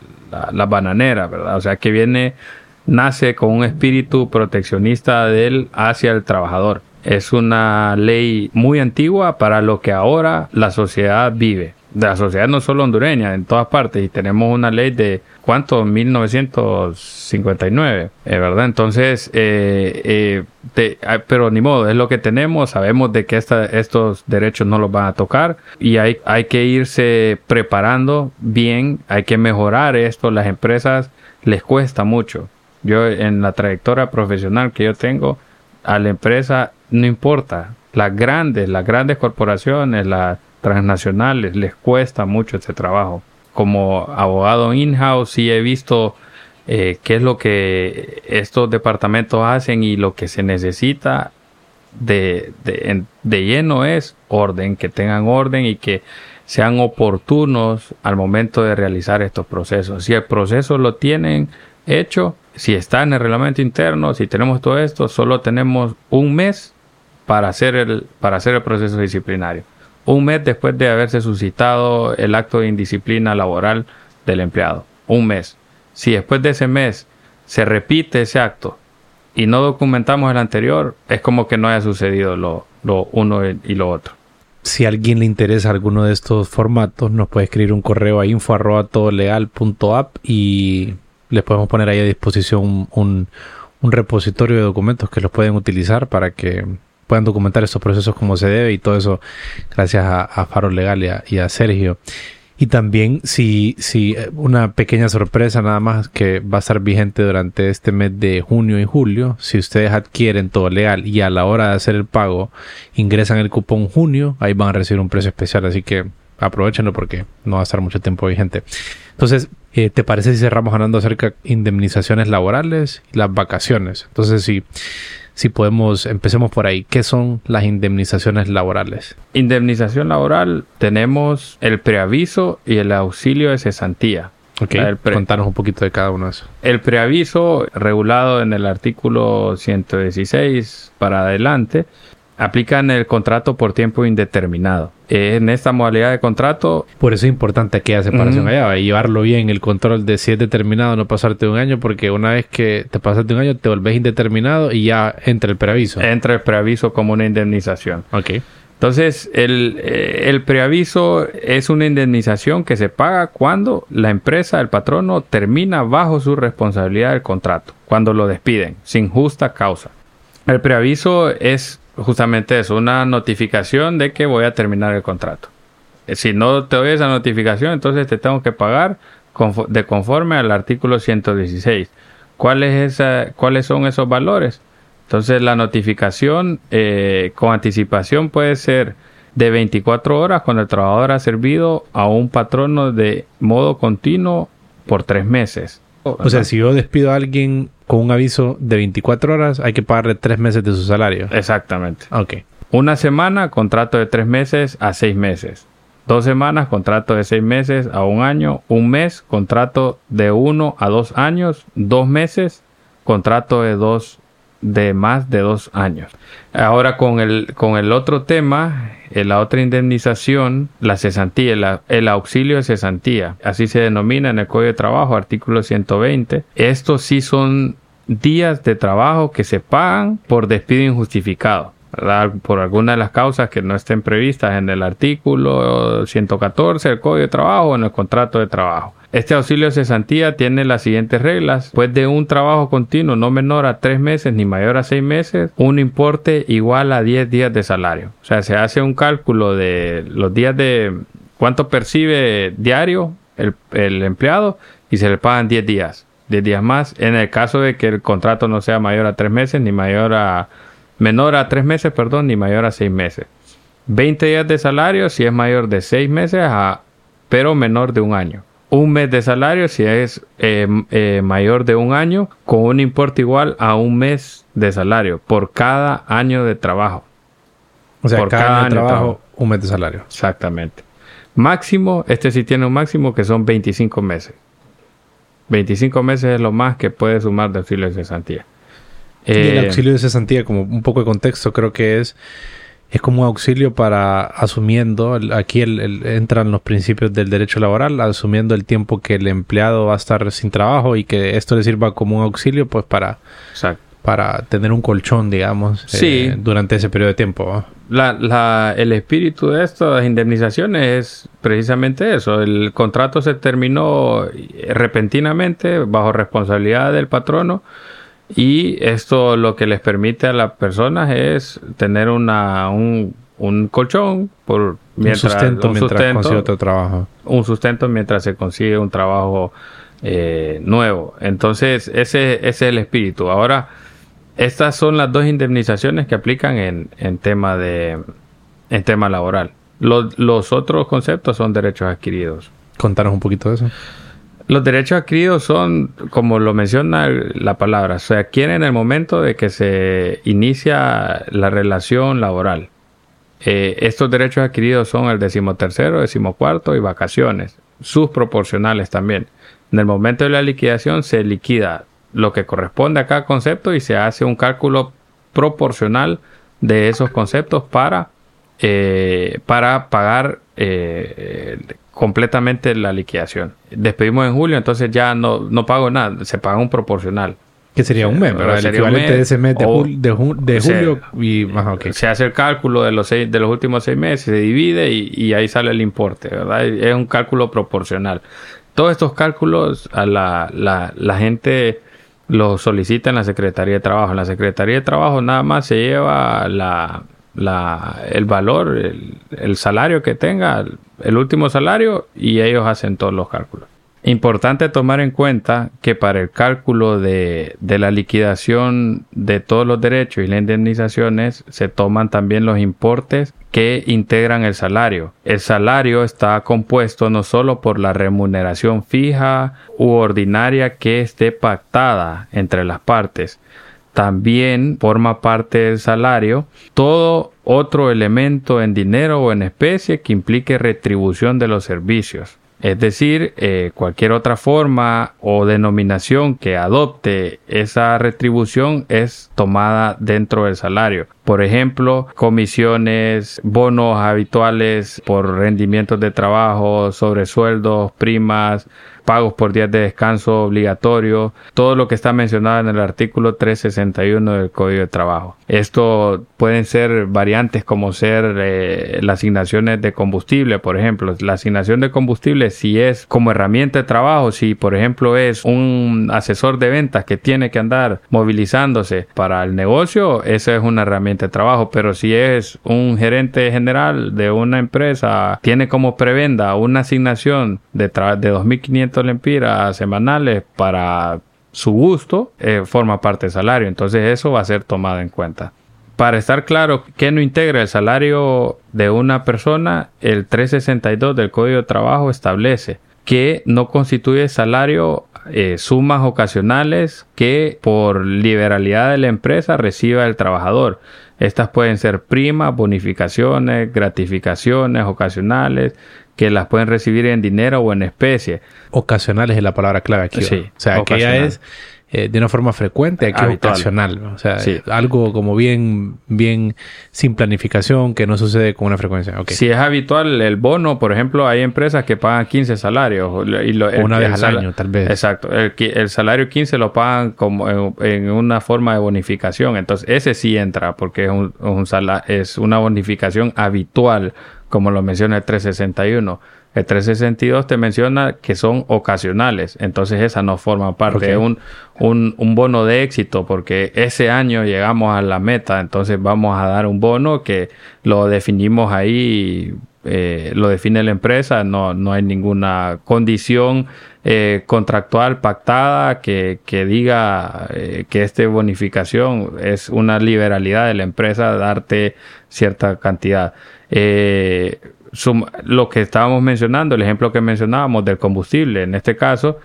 la, bananera, ¿verdad? O sea que viene, nace con un espíritu proteccionista de él hacia el trabajador. Es una ley muy antigua para lo que ahora la sociedad vive de la sociedad no solo hondureña, en todas partes, y tenemos una ley de, ¿cuánto? 1959, eh, ¿verdad? Entonces, eh, eh, ah, pero ni modo, es lo que tenemos, sabemos de que estos derechos no los van a tocar y hay, hay que irse preparando bien, hay que mejorar esto, las empresas les cuesta mucho. Yo en la trayectoria profesional que yo tengo, a la empresa no importa, las grandes, las grandes corporaciones, las transnacionales les cuesta mucho este trabajo. Como abogado in-house sí he visto eh, qué es lo que estos departamentos hacen y lo que se necesita de, de, de lleno es orden, que tengan orden y que sean oportunos al momento de realizar estos procesos. Si el proceso lo tienen hecho, si está en el reglamento interno, si tenemos todo esto, solo tenemos un mes para hacer el, para hacer el proceso disciplinario un mes después de haberse suscitado el acto de indisciplina laboral del empleado. Un mes. Si después de ese mes se repite ese acto y no documentamos el anterior, es como que no haya sucedido lo, lo uno y lo otro. Si a alguien le interesa alguno de estos formatos, nos puede escribir un correo a info y les podemos poner ahí a disposición un repositorio de documentos que los pueden utilizar para que puedan documentar estos procesos como se debe y todo eso gracias a, Faro Legal y a, Sergio. Y también si, si eh, una pequeña sorpresa nada más que va a estar vigente durante este mes de junio y julio, si ustedes adquieren todo legal y a la hora de hacer el pago ingresan el cupón junio, ahí van a recibir un precio especial, así que aprovechenlo porque no va a estar mucho tiempo vigente. Entonces, eh, ¿te parece si cerramos hablando acerca de indemnizaciones laborales y las vacaciones? Entonces, si si podemos, empecemos por ahí. ¿Qué son las indemnizaciones laborales? Indemnización laboral, tenemos el preaviso y el auxilio de cesantía. Ok, contanos un poquito de cada uno de esos. El preaviso, regulado en el artículo 116 para adelante, aplican el contrato por tiempo indeterminado. En esta modalidad de contrato... Por eso es importante que haya separación allá, llevarlo bien, el control de si es determinado, no pasarte un año, porque una vez que te pasaste un año, te volvés indeterminado y ya entra el preaviso. Entra el preaviso como una indemnización. Ok. Entonces, el, eh, el, preaviso es una indemnización que se paga cuando la empresa, el patrono, termina bajo su responsabilidad del contrato, cuando lo despiden, sin justa causa. El preaviso es justamente eso, una notificación de que voy a terminar el contrato. Eh, si no te doy esa notificación, entonces te tengo que pagar de conforme al artículo 116. ¿Cuál es esa, ¿Cuáles son esos valores? Entonces la notificación eh, con anticipación puede ser de 24 horas cuando el trabajador ha servido a un patrono de modo continuo por tres meses. O sea, si yo despido a alguien con un aviso de 24 horas, hay que pagarle tres meses de su salario. Exactamente. Ok. Una semana, contrato de tres meses a seis meses. Dos semanas, contrato de seis meses a un año. Un mes, contrato de uno a dos años. Dos meses, contrato de dos de más de dos años. Ahora con el, con el otro tema, eh, la otra indemnización, la cesantía, el auxilio de cesantía, así se denomina en el Código de Trabajo, artículo 120. Estos sí son días de trabajo que se pagan por despido injustificado. por alguna de las causas que no estén previstas en el artículo 114 del Código de Trabajo o en el contrato de trabajo. Este auxilio de cesantía tiene las siguientes reglas. Pues de un trabajo continuo no menor a tres meses ni mayor a seis meses, un importe igual a 10 días de salario. O sea, se hace un cálculo de los días de cuánto percibe diario el, el empleado y se le pagan 10 días. 10 días más en el caso de que el contrato no sea mayor a tres meses ni mayor a menor a tres meses, perdón, ni mayor a seis meses. 20 días de salario si es mayor de seis meses a pero menor de un año un mes de salario si es eh, eh, mayor de un año con un importe igual a un mes de salario por cada año de trabajo. O sea, por cada, año de trabajo, un mes de salario. Exactamente. Máximo, este sí tiene un máximo que son 25 meses. 25 meses es lo más que puede sumar de auxilio de cesantía. y el eh, auxilio de cesantía, como un poco de contexto, creo que es es como un auxilio para asumiendo, aquí entran los principios del derecho laboral, asumiendo el tiempo que el empleado va a estar sin trabajo y que esto le sirva como un auxilio pues para, para tener un colchón, digamos, eh, durante ese periodo de tiempo. La, el espíritu de estas indemnizaciones es precisamente eso. El contrato se terminó repentinamente bajo responsabilidad del patrono y esto lo que les permite a las personas es tener una, un, un colchón por mientras, un sustento mientras consigue otro trabajo. Un sustento mientras se consigue un trabajo eh, nuevo. Entonces, ese, ese, es el espíritu. Ahora, estas son las dos indemnizaciones que aplican en, en tema de en tema laboral. Los, los otros conceptos son derechos adquiridos. Contanos un poquito de eso. Los derechos adquiridos son, como lo menciona la palabra, se adquieren en el momento de que se inicia la relación laboral. Eh, estos derechos adquiridos son el decimotercero, decimocuarto y vacaciones, sus proporcionales también. En el momento de la liquidación se liquida lo que corresponde a cada concepto y se hace un cálculo proporcional de esos conceptos para, eh, para pagar eh, completamente la liquidación. Despedimos en julio, entonces ya no, no pago nada, se paga un proporcional. Que sería un mes, ¿verdad? El equivalente de ese mes de, julio y más Se hace el cálculo de los seis, de los últimos seis meses, se divide y, ahí sale el importe, ¿verdad? Es un cálculo proporcional. Todos estos cálculos a la, la, la gente lo solicita en la Secretaría de Trabajo. En la Secretaría de Trabajo nada más se lleva la, el valor, el, salario que tenga, el último salario, y ellos hacen todos los cálculos. Importante tomar en cuenta que para el cálculo de, la liquidación de todos los derechos y las indemnizaciones se toman también los importes que integran el salario. El salario está compuesto no solo por la remuneración fija u ordinaria que esté pactada entre las partes, también forma parte del salario todo otro elemento en dinero o en especie que implique retribución de los servicios. Es decir, eh, cualquier otra forma o denominación que adopte esa retribución es tomada dentro del salario. Por ejemplo, comisiones, bonos habituales por rendimientos de trabajo, sobresueldos, primas, pagos por días de descanso obligatorio, todo lo que está mencionado en el artículo 361 del Código de Trabajo. Esto pueden ser variantes como ser eh, las asignaciones de combustible, por ejemplo. La asignación de combustible si es como herramienta de trabajo, si por ejemplo es un asesor de ventas que tiene que andar movilizándose para el negocio, esa es una herramienta de trabajo, pero si es un gerente general de una empresa, tiene como prebenda una asignación de, de 2.500 lempiras semanales para su gusto, eh, forma parte del salario. Entonces eso va a ser tomado en cuenta. Para estar claro que no integra el salario de una persona, el 362 del Código de Trabajo establece que no constituye salario eh, sumas ocasionales que por liberalidad de la empresa reciba el trabajador. Estas pueden ser primas, bonificaciones, gratificaciones ocasionales, que las pueden recibir en dinero o en especie. Ocasionales es la palabra clave aquí. Sí, o sea, que ya es eh, de una forma frecuente, aquí es ocasional. O sea, algo como bien, bien sin planificación que no sucede con una frecuencia. Si es habitual el bono, por ejemplo, hay empresas que pagan 15 salarios. Y una vez al año, tal vez. Exacto. El, salario 15 lo pagan como en, una forma de bonificación. Entonces, ese sí entra porque es, un, un es una bonificación habitual como lo menciona el 361. El 362 te menciona que son ocasionales, entonces esa no forma parte de un, un, bono de éxito porque ese año llegamos a la meta, entonces vamos a dar un bono que lo definimos ahí, eh, lo define la empresa, no, no hay ninguna condición eh, contractual pactada que, que diga eh, que esta bonificación es una liberalidad de la empresa darte cierta cantidad. Eh, lo que estábamos mencionando, el ejemplo que mencionábamos del combustible, en este caso,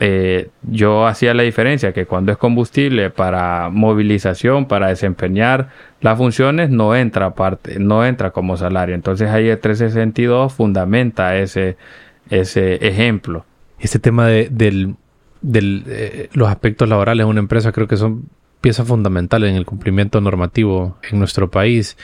eh, yo hacía la diferencia que cuando es combustible para movilización, para desempeñar las funciones, no entra no entra como salario. Entonces ahí el 362 fundamenta ese, ese ejemplo. Este tema de del, eh, los aspectos laborales de una empresa creo que son pieza fundamental en el cumplimiento normativo en nuestro país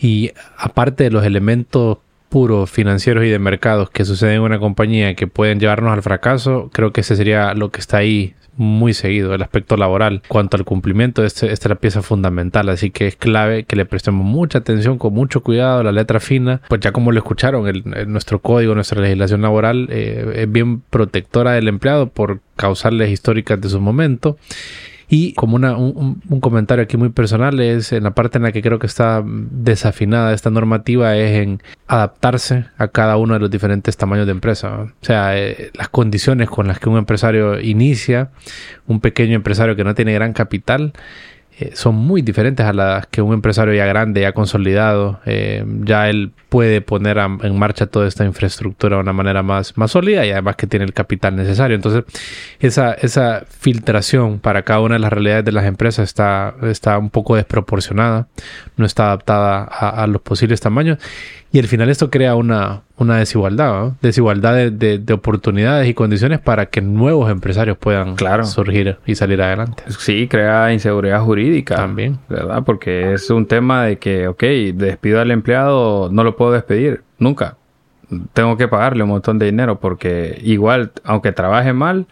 y aparte de los elementos puros financieros y de mercados que suceden en una compañía que pueden llevarnos al fracaso, creo que ese sería lo que está ahí muy seguido, el aspecto laboral. Cuanto al cumplimiento, este, esta es la pieza fundamental, así que es clave que le prestemos mucha atención, con mucho cuidado, la letra fina, pues ya como lo escucharon, el, nuestro código, nuestra legislación laboral eh, es bien protectora del empleado por causales históricas de su momento y como una, un, comentario aquí muy personal es en la parte en la que creo que está desafinada esta normativa es en adaptarse a cada uno de los diferentes tamaños de empresa. O sea, eh, las condiciones con las que un empresario inicia, un pequeño empresario que no tiene gran capital, eh, son muy diferentes a las que un empresario ya grande, ya consolidado, eh, ya él puede poner en marcha toda esta infraestructura de una manera más, más sólida y además que tiene el capital necesario. Entonces, esa, esa filtración para cada una de las realidades de las empresas está, está un poco desproporcionada, no está adaptada a los posibles tamaños y al final esto crea una, una desigualdad, desigualdad de, de, oportunidades y condiciones para que nuevos empresarios puedan surgir y salir adelante. Sí, crea inseguridad jurídica. También. ¿Verdad? Porque es un tema de que, ok, despido al empleado, no lo puedo despedir, nunca. Tengo que pagarle un montón de dinero porque igual, aunque trabaje mal,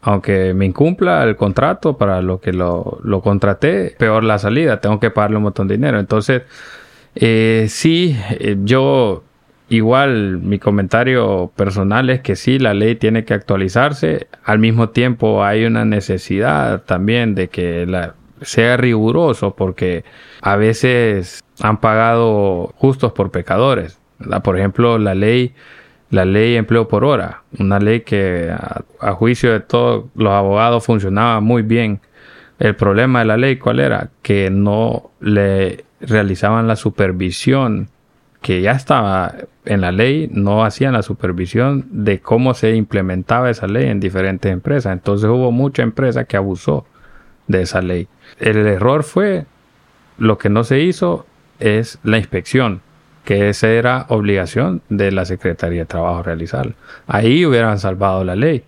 aunque me incumpla el contrato para lo que lo, lo contraté, peor la salida, tengo que pagarle un montón de dinero. Entonces, eh, sí, eh, yo igual mi comentario personal es que sí, la ley tiene que actualizarse. Al mismo tiempo hay una necesidad también de que la, sea riguroso porque a veces han pagado justos por pecadores. Por ejemplo, la ley, la ley empleo por hora, una ley que a, juicio de todos los abogados funcionaba muy bien. El problema de la ley, ¿cuál era? Que no le realizaban la supervisión que ya estaba en la ley, no hacían la supervisión de cómo se implementaba esa ley en diferentes empresas. Entonces hubo mucha empresa que abusó de esa ley. El error fue, lo que no se hizo es la inspección, que esa era obligación de la Secretaría de Trabajo realizar. Ahí hubieran salvado la ley.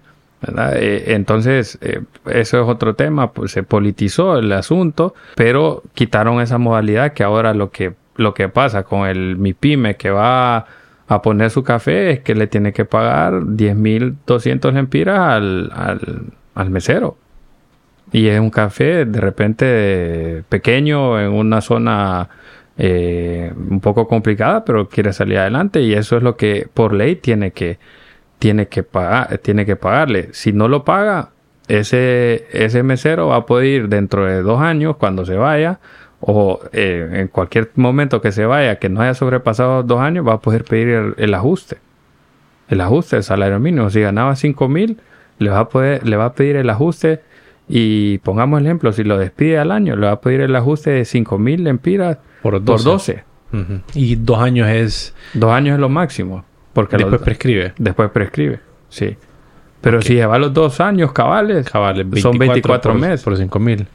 Eh, entonces, eh, eso es otro tema, pues se politizó el asunto, pero quitaron esa modalidad que ahora lo que, lo que pasa con el MIPYME que va a poner su café es que le tiene que pagar 10.200 lempiras al, al, al mesero. Y es un café de repente pequeño en una zona eh, un poco complicada, pero quiere salir adelante y eso es lo que por ley tiene que, tiene que, pagar, tiene que pagarle. Si no lo paga, ese, ese mesero va a poder ir dentro de dos años cuando se vaya o eh, en cualquier momento que se vaya, que no haya sobrepasado dos años, va a poder pedir el, ajuste. El ajuste del salario mínimo. Si ganaba cinco mil, le va a poder, le va a pedir el ajuste y pongamos el ejemplo, si lo despide al año, le va a pedir el ajuste de 5 mil lempiras por 12. Y dos años es... Dos años es lo máximo. Porque después prescribe. Después prescribe, sí. Pero si lleva los dos años cabales, cabales son 24 meses. Por 5 mil.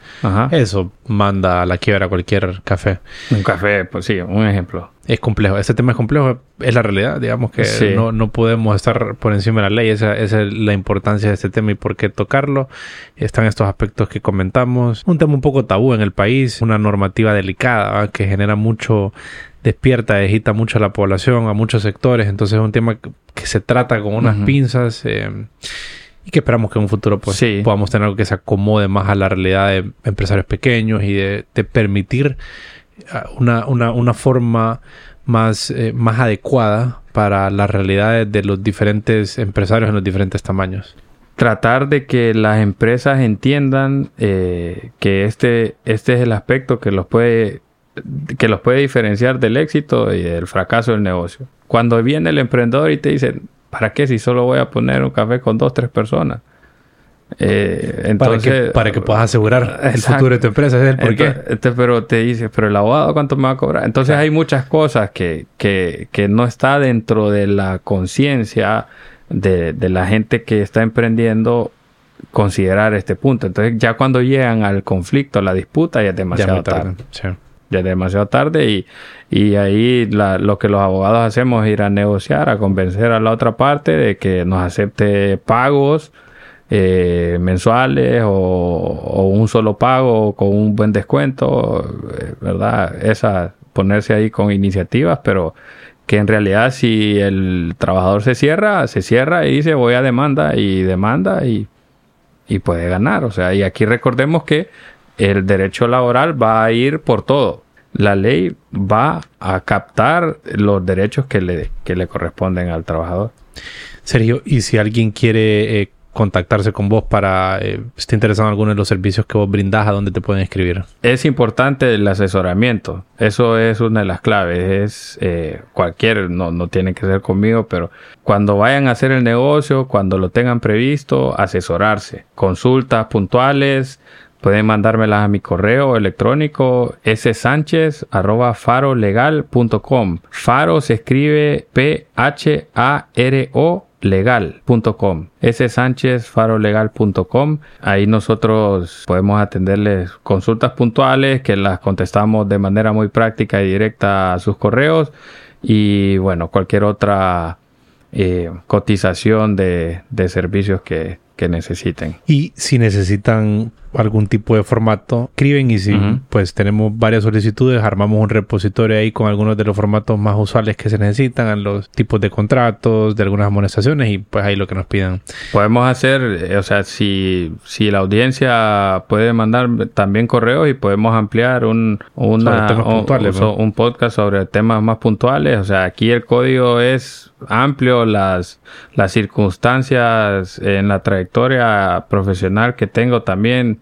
Eso manda a la quiebra cualquier café. Un café, pues sí, un ejemplo. Es complejo. Ese tema es complejo. Es la realidad. Digamos que no, no, podemos estar por encima de la ley. Esa, esa, es la importancia de este tema y por qué tocarlo. Están estos aspectos que comentamos. Un tema un poco tabú en el país. Una normativa delicada que genera mucho despierta, agita mucho a la población, a muchos sectores. Entonces es un tema que, se trata con unas pinzas eh, y que esperamos que en un futuro pues, podamos tener algo que se acomode más a la realidad de empresarios pequeños y de, permitir ah, una, una, una forma más, eh, más adecuada para las realidades de los diferentes empresarios en los diferentes tamaños. Tratar de que las empresas entiendan eh, que este, este es el aspecto que los puede que los puede diferenciar del éxito y del fracaso del negocio. Cuando viene el emprendedor y te dice, ¿para qué si solo voy a poner un café con dos, tres personas? Eh, entonces, para, que, puedas asegurar el futuro de tu empresa. ¿es el este, pero te dice, pero el abogado cuánto me va a cobrar. Entonces hay muchas cosas que, que, que, no está dentro de la conciencia de, de, la gente que está emprendiendo considerar este punto. Entonces ya cuando llegan al conflicto, a la disputa, ya es demasiado tarde ya es demasiado tarde y, y ahí lo que los abogados hacemos es ir a negociar, a convencer a la otra parte de que nos acepte pagos eh, mensuales o, un solo pago con un buen descuento, eh, ¿verdad? Esa, ponerse ahí con iniciativas, pero que en realidad si el trabajador se cierra, se cierra y dice voy a demanda y demanda y, y puede ganar. O sea, y aquí recordemos que el derecho laboral va a ir por todo la ley va a captar los derechos que le, que le corresponden al trabajador. Sergio, y si alguien quiere eh, contactarse con vos para, eh, esté interesado en alguno de los servicios que vos brindás, ¿a dónde te pueden escribir? Es importante el asesoramiento. Eso es una de las claves. Es eh, cualquier, no, no tiene que ser conmigo, pero cuando vayan a hacer el negocio, cuando lo tengan previsto, asesorarse. Consultas puntuales, Pueden mandármelas a mi correo electrónico ssánchez.farolegal.com. Faro se escribe P-H-A-R-O legal.com ssánchez.farolegal.com ahí nosotros podemos atenderles consultas puntuales que las contestamos de manera muy práctica y directa a sus correos. Y bueno cualquier otra eh, cotización de, servicios que necesiten. Y si necesitan algún tipo de formato, escriben y si pues tenemos varias solicitudes, armamos un repositorio ahí con algunos de los formatos más usuales que se necesitan, los tipos de contratos, de algunas amonestaciones y pues ahí lo que nos pidan. Podemos hacer, eh, o sea, si, si la audiencia puede mandar también correos y podemos ampliar un, una, un podcast sobre temas más puntuales, o sea, aquí el código es amplio, las, las circunstancias en la trayectoria profesional que tengo también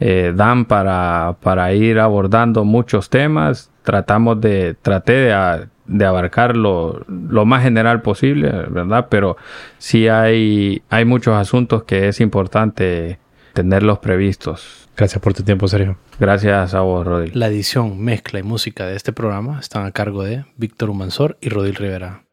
eh, dan para, para ir abordando muchos temas. Tratamos de, traté de, de abarcar lo, lo, más general posible, ¿verdad? Pero sí hay, hay muchos asuntos que es importante tenerlos previstos. Gracias por tu tiempo, Sergio. Gracias a vos, Rodil. La edición, mezcla y música de este programa están a cargo de Víctor Humansor y Rodil Rivera.